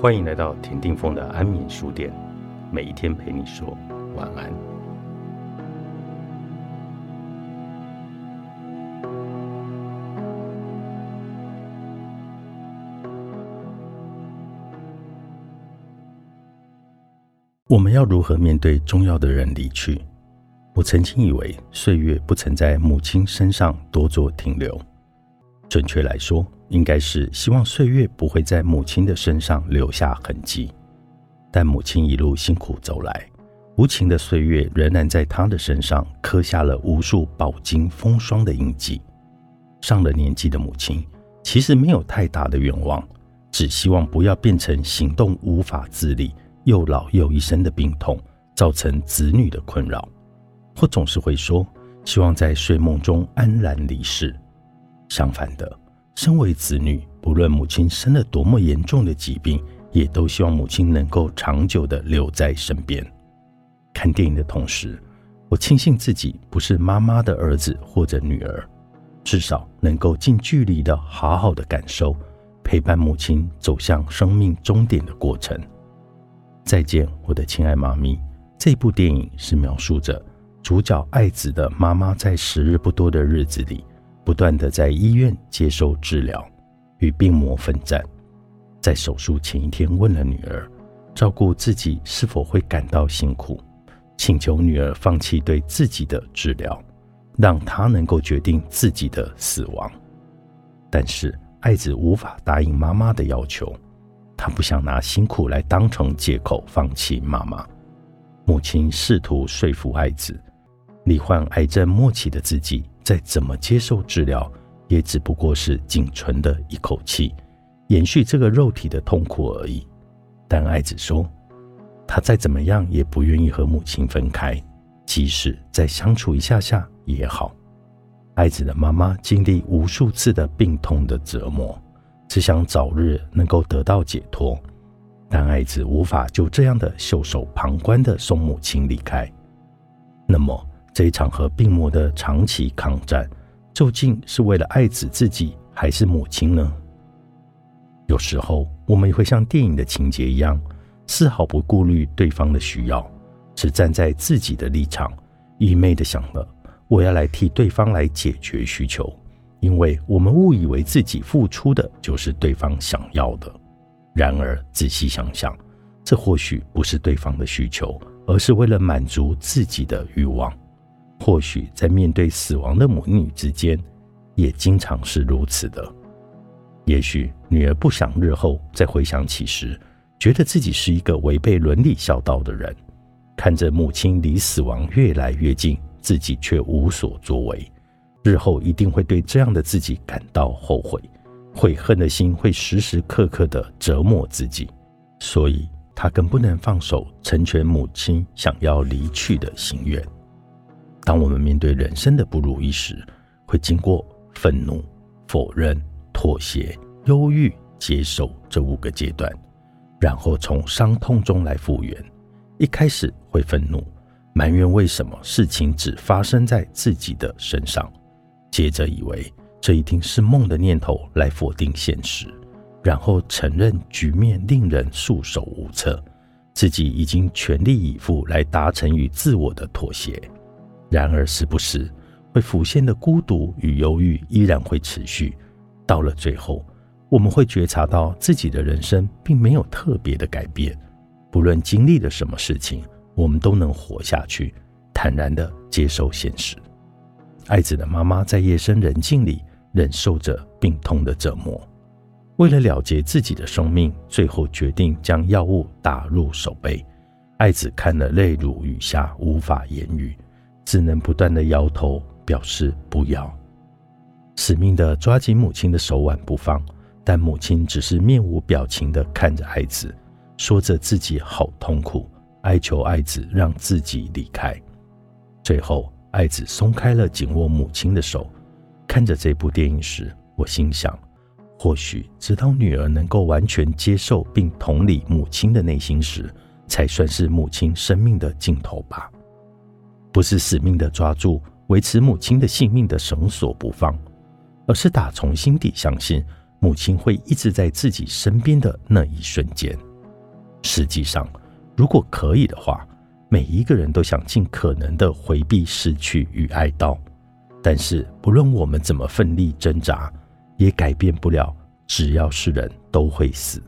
欢迎来到田定峰的安眠书店，每一天陪你说晚安。我们要如何面对重要的人离去？我曾经以为岁月不曾在母亲身上多做停留，准确来说。应该是希望岁月不会在母亲的身上留下痕迹，但母亲一路辛苦走来，无情的岁月仍然在她的身上刻下了无数饱经风霜的印记。上了年纪的母亲其实没有太大的愿望，只希望不要变成行动无法自理、又老又一身的病痛，造成子女的困扰。或总是会说希望在睡梦中安然离世。相反的。身为子女，不论母亲生了多么严重的疾病，也都希望母亲能够长久的留在身边。看电影的同时，我庆幸自己不是妈妈的儿子或者女儿，至少能够近距离的好好的感受陪伴母亲走向生命终点的过程。再见，我的亲爱妈咪。这部电影是描述着主角爱子的妈妈在时日不多的日子里。不断的在医院接受治疗，与病魔奋战。在手术前一天，问了女儿，照顾自己是否会感到辛苦，请求女儿放弃对自己的治疗，让她能够决定自己的死亡。但是爱子无法答应妈妈的要求，他不想拿辛苦来当成借口放弃妈妈。母亲试图说服爱子，罹患癌症末期的自己。再怎么接受治疗，也只不过是仅存的一口气，延续这个肉体的痛苦而已。但爱子说，他再怎么样也不愿意和母亲分开，即使再相处一下下也好。爱子的妈妈经历无数次的病痛的折磨，只想早日能够得到解脱，但爱子无法就这样的袖手旁观的送母亲离开。那么。这一场和病魔的长期抗战，究竟是为了爱子自己，还是母亲呢？有时候，我们也会像电影的情节一样，丝毫不顾虑对方的需要，只站在自己的立场，愚昧的想了我要来替对方来解决需求，因为我们误以为自己付出的就是对方想要的。然而，仔细想想，这或许不是对方的需求，而是为了满足自己的欲望。或许在面对死亡的母女之间，也经常是如此的。也许女儿不想日后再回想起时，觉得自己是一个违背伦理孝道的人。看着母亲离死亡越来越近，自己却无所作为，日后一定会对这样的自己感到后悔，悔恨的心会时时刻刻的折磨自己。所以，他更不能放手成全母亲想要离去的心愿。当我们面对人生的不如意时，会经过愤怒、否认、妥协、忧郁、接受这五个阶段，然后从伤痛中来复原。一开始会愤怒，埋怨为什么事情只发生在自己的身上，接着以为这一定是梦的念头来否定现实，然后承认局面令人束手无策，自己已经全力以赴来达成与自我的妥协。然而，时不时会浮现的孤独与忧郁依然会持续。到了最后，我们会觉察到自己的人生并没有特别的改变。不论经历了什么事情，我们都能活下去，坦然地接受现实。爱子的妈妈在夜深人静里忍受着病痛的折磨，为了了结自己的生命，最后决定将药物打入手背。爱子看了泪如雨下，无法言语。只能不断的摇头，表示不要，死命的抓紧母亲的手腕不放，但母亲只是面无表情的看着爱子，说着自己好痛苦，哀求爱子让自己离开。最后，爱子松开了紧握母亲的手。看着这部电影时，我心想，或许直到女儿能够完全接受并同理母亲的内心时，才算是母亲生命的尽头吧。不是死命的抓住维持母亲的性命的绳索不放，而是打从心底相信母亲会一直在自己身边的那一瞬间。实际上，如果可以的话，每一个人都想尽可能的回避失去与哀悼。但是，不论我们怎么奋力挣扎，也改变不了，只要是人都会死。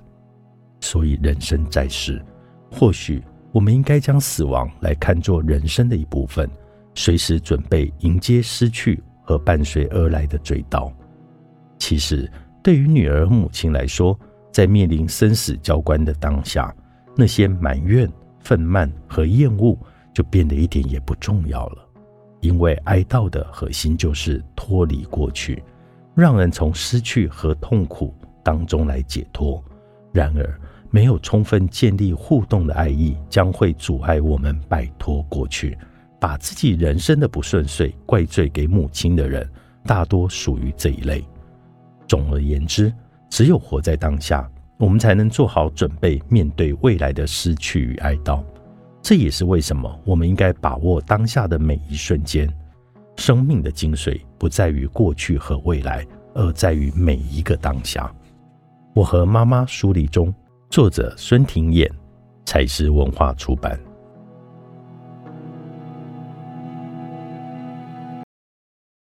所以，人生在世，或许我们应该将死亡来看作人生的一部分，随时准备迎接失去和伴随而来的追悼。其实，对于女儿母亲来说，在面临生死交关的当下，那些埋怨、愤懑和厌恶就变得一点也不重要了。因为哀悼的核心就是脱离过去，让人从失去和痛苦当中来解脱。然而，没有充分建立互动的爱意，将会阻碍我们摆脱过去。把自己人生的不顺遂怪罪给母亲的人，大多属于这一类。总而言之，只有活在当下，我们才能做好准备，面对未来的失去与哀悼。这也是为什么我们应该把握当下的每一瞬间。生命的精髓不在于过去和未来，而在于每一个当下。我和妈妈梳理中，作者孙庭燕，彩石文化出版。